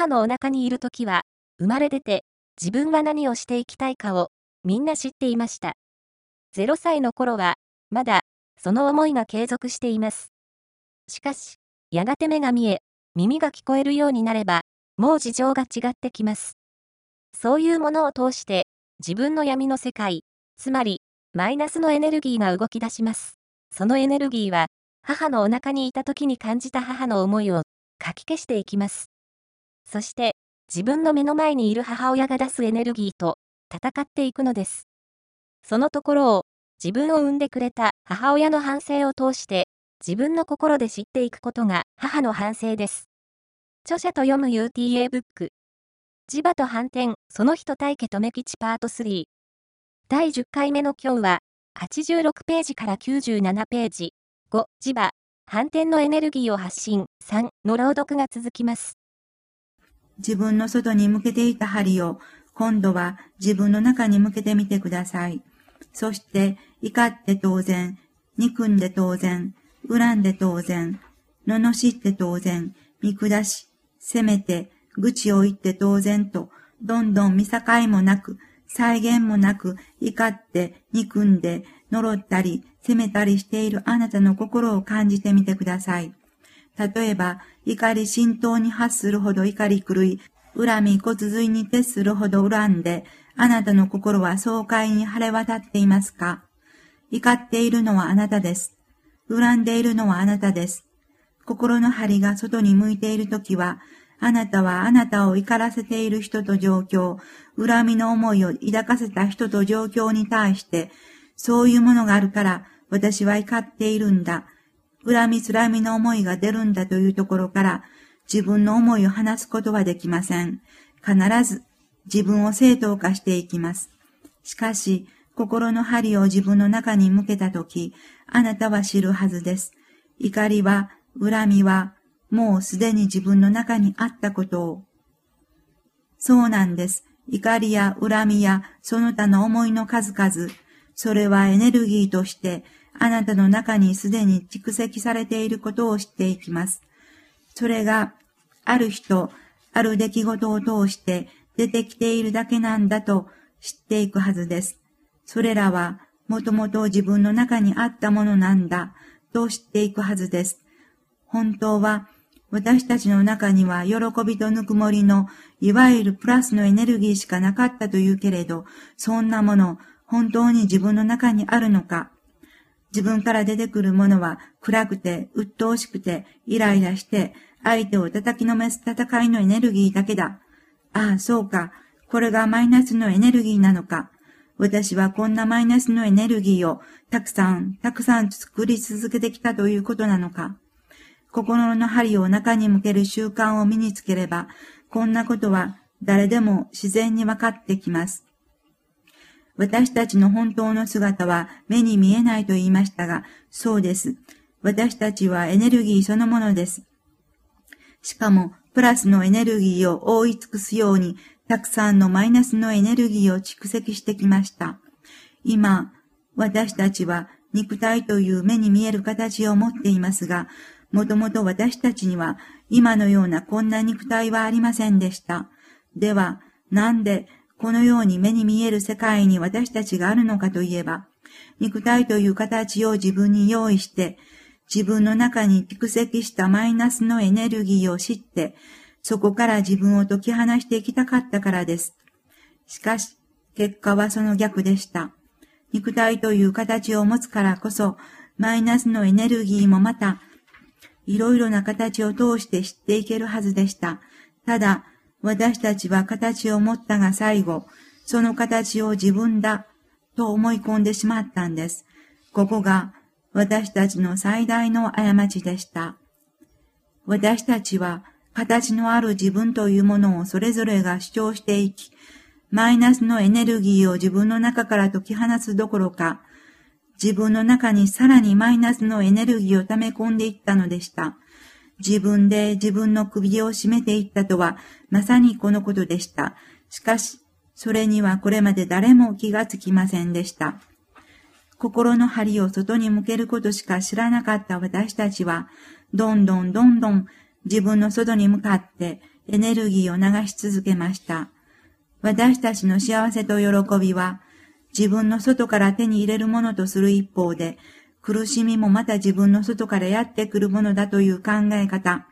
母のお腹にいる時は、生まれ出て、自分は何をしていきたいかを、みんな知っていました。0歳の頃は、まだ、その思いが継続しています。しかし、やがて目が見え、耳が聞こえるようになれば、もう事情が違ってきます。そういうものを通して、自分の闇の世界、つまり、マイナスのエネルギーが動き出します。そのエネルギーは、母のお腹にいた時に感じた母の思いを、かき消していきます。そして、自分の目の前にいる母親が出すエネルギーと、戦っていくのです。そのところを、自分を産んでくれた母親の反省を通して、自分の心で知っていくことが母の反省です。著者と読む UTA ブック。磁場と反転、その人対家とめ吉パート3。第10回目の今日は、86ページから97ページ。5、磁場、反転のエネルギーを発信。3の朗読が続きます。自分の外に向けていた針を、今度は自分の中に向けてみてください。そして、怒って当然、憎んで当然、恨んで当然、罵って当然、見下し、責めて、愚痴を言って当然と、どんどん見境もなく、再現もなく、怒って、憎んで、呪ったり、責めたりしているあなたの心を感じてみてください。例えば、怒り浸透に発するほど怒り狂い、恨み骨髄に徹するほど恨んで、あなたの心は爽快に晴れ渡っていますか？怒っているのはあなたです。恨んでいるのはあなたです。心の針が外に向いているときは、あなたはあなたを怒らせている人と状況、恨みの思いを抱かせた人と状況に対して、そういうものがあるから私は怒っているんだ。恨みつらみの思いが出るんだというところから自分の思いを話すことはできません。必ず自分を正当化していきます。しかし、心の針を自分の中に向けたとき、あなたは知るはずです。怒りは、恨みは、もうすでに自分の中にあったことを。そうなんです。怒りや恨みやその他の思いの数々、それはエネルギーとしてあなたの中にすでに蓄積されていることを知っていきます。それがある人、ある出来事を通して出てきているだけなんだと知っていくはずです。それらはもともと自分の中にあったものなんだと知っていくはずです。本当は私たちの中には喜びとぬくもりのいわゆるプラスのエネルギーしかなかったというけれど、そんなもの本当に自分の中にあるのか自分から出てくるものは暗くて、鬱陶しくて、イライラして、相手を叩きのめす戦いのエネルギーだけだ。ああ、そうか。これがマイナスのエネルギーなのか。私はこんなマイナスのエネルギーをたくさん、たくさん作り続けてきたということなのか。心の針を中に向ける習慣を身につければ、こんなことは誰でも自然に分かってきます。私たちの本当の姿は目に見えないと言いましたが、そうです。私たちはエネルギーそのものです。しかも、プラスのエネルギーを覆い尽くすようにたくさんのマイナスのエネルギーを蓄積してきました。今、私たちは肉体という目に見える形を持っていますが、もともと私たちには今のようなこんな肉体はありませんでした。では、なんでこのように目に見える世界に私たちがあるのかといえば、肉体という形を自分に用意して、自分の中に蓄積したマイナスのエネルギーを知って、そこから自分を解き放していきたかったからです。しかし、結果はその逆でした。肉体という形を持つからこそ、マイナスのエネルギーもまた、いろいろな形を通して知っていけるはずでした。ただ、私たちは形を持ったが最後、その形を自分だと思い込んでしまったんです。ここが私たちの最大の過ちでした。私たちは形のある自分というものをそれぞれが主張していき、マイナスのエネルギーを自分の中から解き放つどころか、自分の中にさらにマイナスのエネルギーを溜め込んでいったのでした。自分で自分の首を絞めていったとは、まさにこのことでした。しかし、それにはこれまで誰も気がつきませんでした。心の針を外に向けることしか知らなかった私たちは、どんどんどんどん自分の外に向かってエネルギーを流し続けました。私たちの幸せと喜びは、自分の外から手に入れるものとする一方で、苦しみもまた自分の外からやってくるものだという考え方、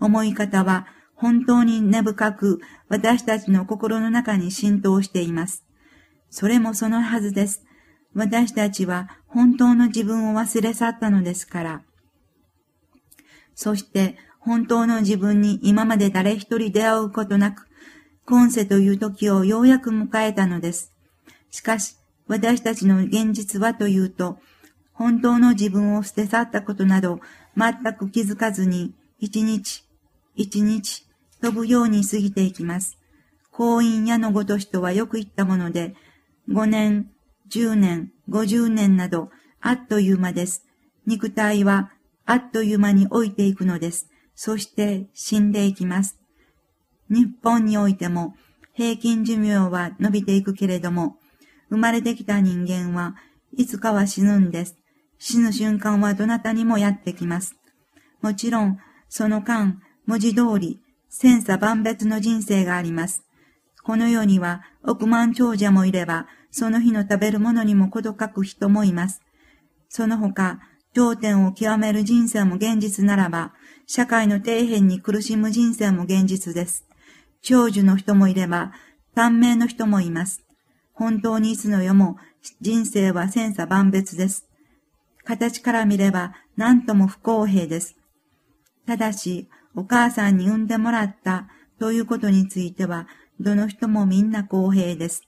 思い方は本当に根深く私たちの心の中に浸透しています。それもそのはずです。私たちは本当の自分を忘れ去ったのですから。そして本当の自分に今まで誰一人出会うことなく、今世という時をようやく迎えたのです。しかし、私たちの現実はというと、本当の自分を捨て去ったことなど全く気づかずに、一日、一日、飛ぶように過ぎていきます。婚姻屋のごとしとはよく言ったもので、5年、10年、50年など、あっという間です。肉体はあっという間に老いていくのです。そして死んでいきます。日本においても平均寿命は伸びていくけれども、生まれてきた人間はいつかは死ぬんです。死ぬ瞬間はどなたにもやってきます。もちろん、その間、文字通り、千差万別の人生があります。この世には億万長者もいれば、その日の食べるものにもことかく人もいます。その他、頂点を極める人生も現実ならば、社会の底辺に苦しむ人生も現実です。長寿の人もいれば、短命の人もいます。本当にいつの世も人生は千差万別です。形から見れば何とも不公平です。ただし、お母さんに産んでもらったということについては、どの人もみんな公平です。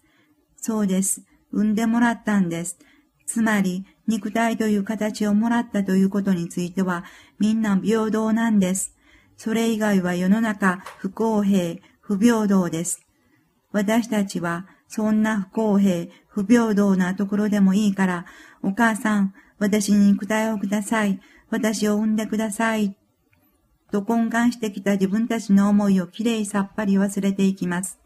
そうです。産んでもらったんです。つまり、肉体という形をもらったということについては、みんな平等なんです。それ以外は世の中不公平、不平等です。私たちは、そんな不公平、不平等なところでもいいから、お母さん、私に肉体をください。私を産んでください。と根幹してきた自分たちの思いをきれいさっぱり忘れていきます。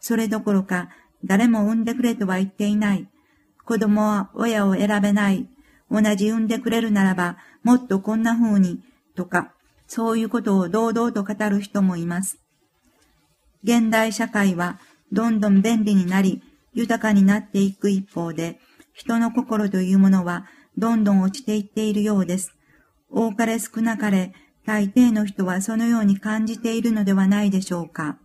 それどころか、誰も産んでくれとは言っていない。子供は親を選べない。同じ産んでくれるならば、もっとこんな風に、とか、そういうことを堂々と語る人もいます。現代社会は、どんどん便利になり、豊かになっていく一方で、人の心というものは、どんどん落ちていっているようです。多かれ少なかれ、大抵の人はそのように感じているのではないでしょうか。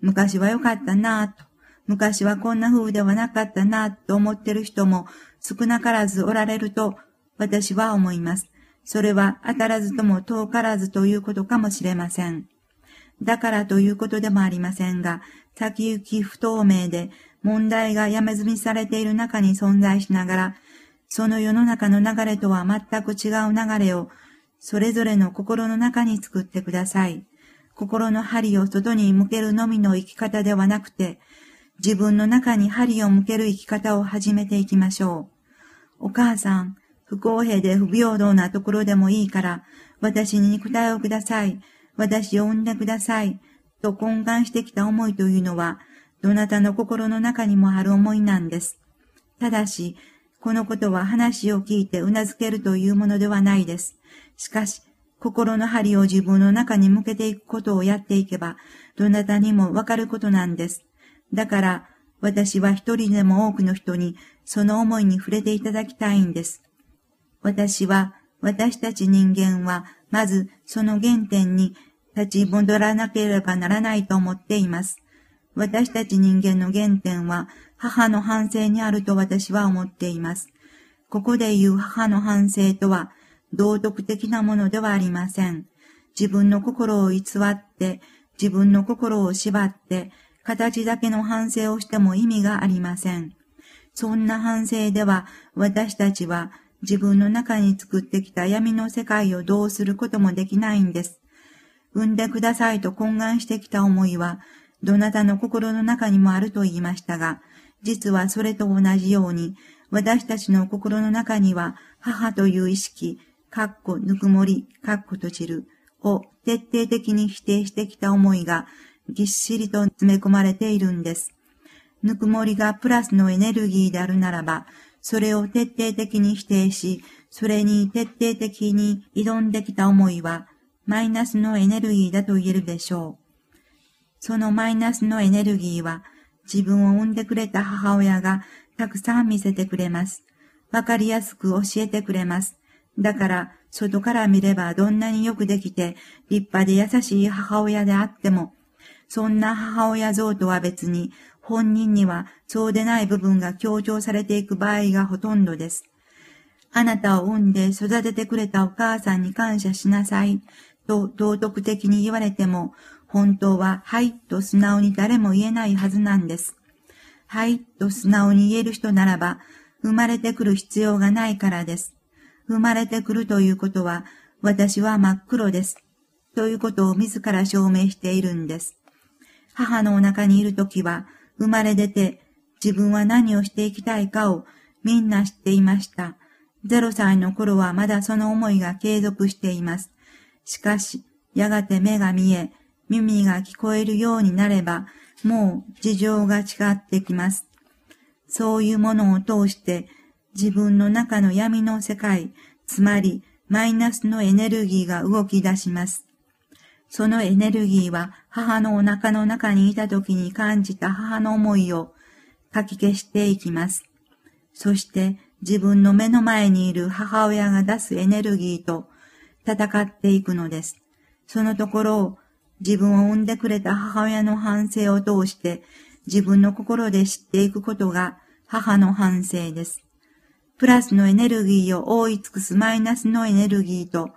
昔は良かったなぁと、昔はこんな風ではなかったなぁと思ってる人も少なからずおられると私は思います。それは当たらずとも遠からずということかもしれません。だからということでもありませんが、先行き不透明で問題がやめ済みされている中に存在しながら、その世の中の流れとは全く違う流れを、それぞれの心の中に作ってください。心の針を外に向けるのみの生き方ではなくて、自分の中に針を向ける生き方を始めていきましょう。お母さん、不公平で不平等なところでもいいから、私に肉体をください。私を産んでください。と懇願してきた思いというのは、どなたの心の中にもある思いなんです。ただし、このことは話を聞いて頷けるというものではないです。しかし、心の針を自分の中に向けていくことをやっていけば、どなたにもわかることなんです。だから、私は一人でも多くの人にその思いに触れていただきたいんです。私は、私たち人間は、まずその原点に立ち戻らなければならないと思っています。私たち人間の原点は母の反省にあると私は思っています。ここで言う母の反省とは道徳的なものではありません。自分の心を偽って、自分の心を縛って、形だけの反省をしても意味がありません。そんな反省では私たちは自分の中に作ってきた闇の世界をどうすることもできないんです。産んでくださいと懇願してきた思いはどなたの心の中にもあると言いましたが、実はそれと同じように、私たちの心の中には、母という意識、かっこぬくもり、かっこ閉じる、を徹底的に否定してきた思いが、ぎっしりと詰め込まれているんです。ぬくもりがプラスのエネルギーであるならば、それを徹底的に否定し、それに徹底的に挑んできた思いは、マイナスのエネルギーだと言えるでしょう。そのマイナスのエネルギーは自分を産んでくれた母親がたくさん見せてくれます。わかりやすく教えてくれます。だから、外から見ればどんなによくできて立派で優しい母親であっても、そんな母親像とは別に本人にはそうでない部分が強調されていく場合がほとんどです。あなたを産んで育ててくれたお母さんに感謝しなさいと道徳的に言われても、本当ははいと素直に誰も言えないはずなんです。はいと素直に言える人ならば、生まれてくる必要がないからです。生まれてくるということは、私は真っ黒です。ということを自ら証明しているんです。母のお腹にいるときは、生まれ出て自分は何をしていきたいかをみんな知っていました。0歳の頃はまだその思いが継続しています。しかし、やがて目が見え、耳が聞こえるようになれば、もう事情が違ってきます。そういうものを通して自分の中の闇の世界、つまりマイナスのエネルギーが動き出します。そのエネルギーは母のお腹の中にいた時に感じた母の思いをかき消していきます。そして自分の目の前にいる母親が出すエネルギーと戦っていくのです。そのところを自分を産んでくれた母親の反省を通して自分の心で知っていくことが母の反省です。プラスのエネルギーを覆い尽くすマイナスのエネルギーと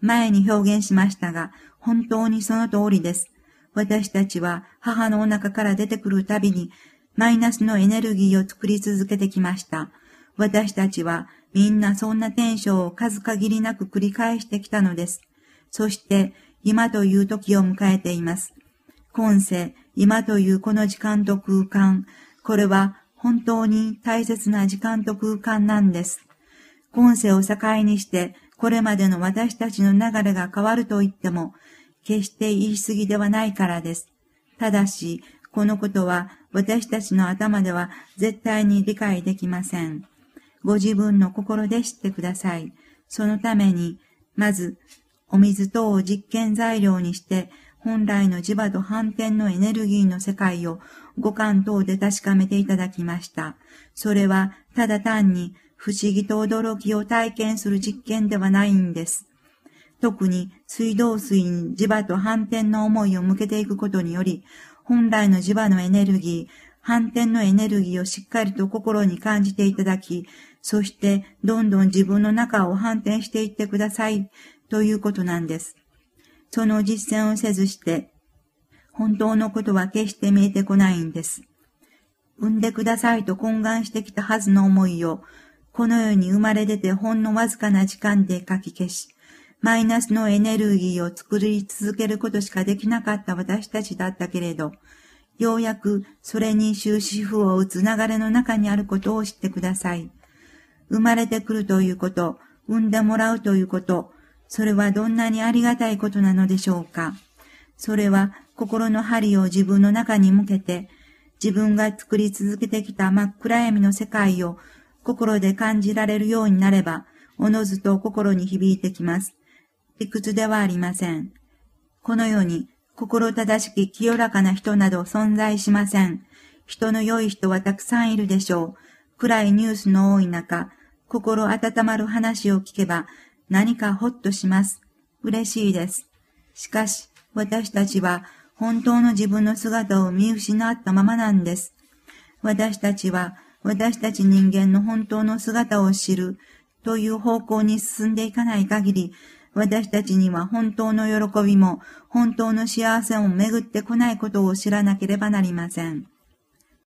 前に表現しましたが、本当にその通りです。私たちは母のお腹から出てくるたびにマイナスのエネルギーを作り続けてきました。私たちはみんなそんなテンションを数限りなく繰り返してきたのです。そして今という時を迎えています。今世、今というこの時間と空間、これは本当に大切な時間と空間なんです。今世を境にして、これまでの私たちの流れが変わると言っても、決して言い過ぎではないからです。ただし、このことは私たちの頭では絶対に理解できません。ご自分の心で知ってください。そのために、まず、お水等を実験材料にして、本来の磁場と反転のエネルギーの世界を五感等で確かめていただきました。それはただ単に不思議と驚きを体験する実験ではないんです。特に水道水に磁場と反転の思いを向けていくことにより、本来の磁場のエネルギー、反転のエネルギーをしっかりと心に感じていただき、そしてどんどん自分の中を反転していってくださいということなんです。その実践をせずして、本当のことは決して見えてこないんです。産んでくださいと懇願してきたはずの思いを、この世に生まれ出てほんのわずかな時間で書き消し、マイナスのエネルギーを作り続けることしかできなかった私たちだったけれど、ようやくそれに終止符を打つ流れの中にあることを知ってください。生まれてくるということ、産んでもらうということ、それはどんなにありがたいことなのでしょうか？それは心の針を自分の中に向けて、自分が作り続けてきた真っ暗闇の世界を心で感じられるようになれば、おのずと心に響いてきます。理屈ではありません。この世に心正しき清らかな人など存在しません。人の良い人はたくさんいるでしょう。暗いニュースの多い中、心温まる話を聞けば何かほっとします。嬉しいです。しかし、私たちは本当の自分の姿を見失ったままなんです。私たちは私たち人間の本当の姿を知るという方向に進んでいかない限り、私たちには本当の喜びも本当の幸せも巡ってこないことを知らなければなりません。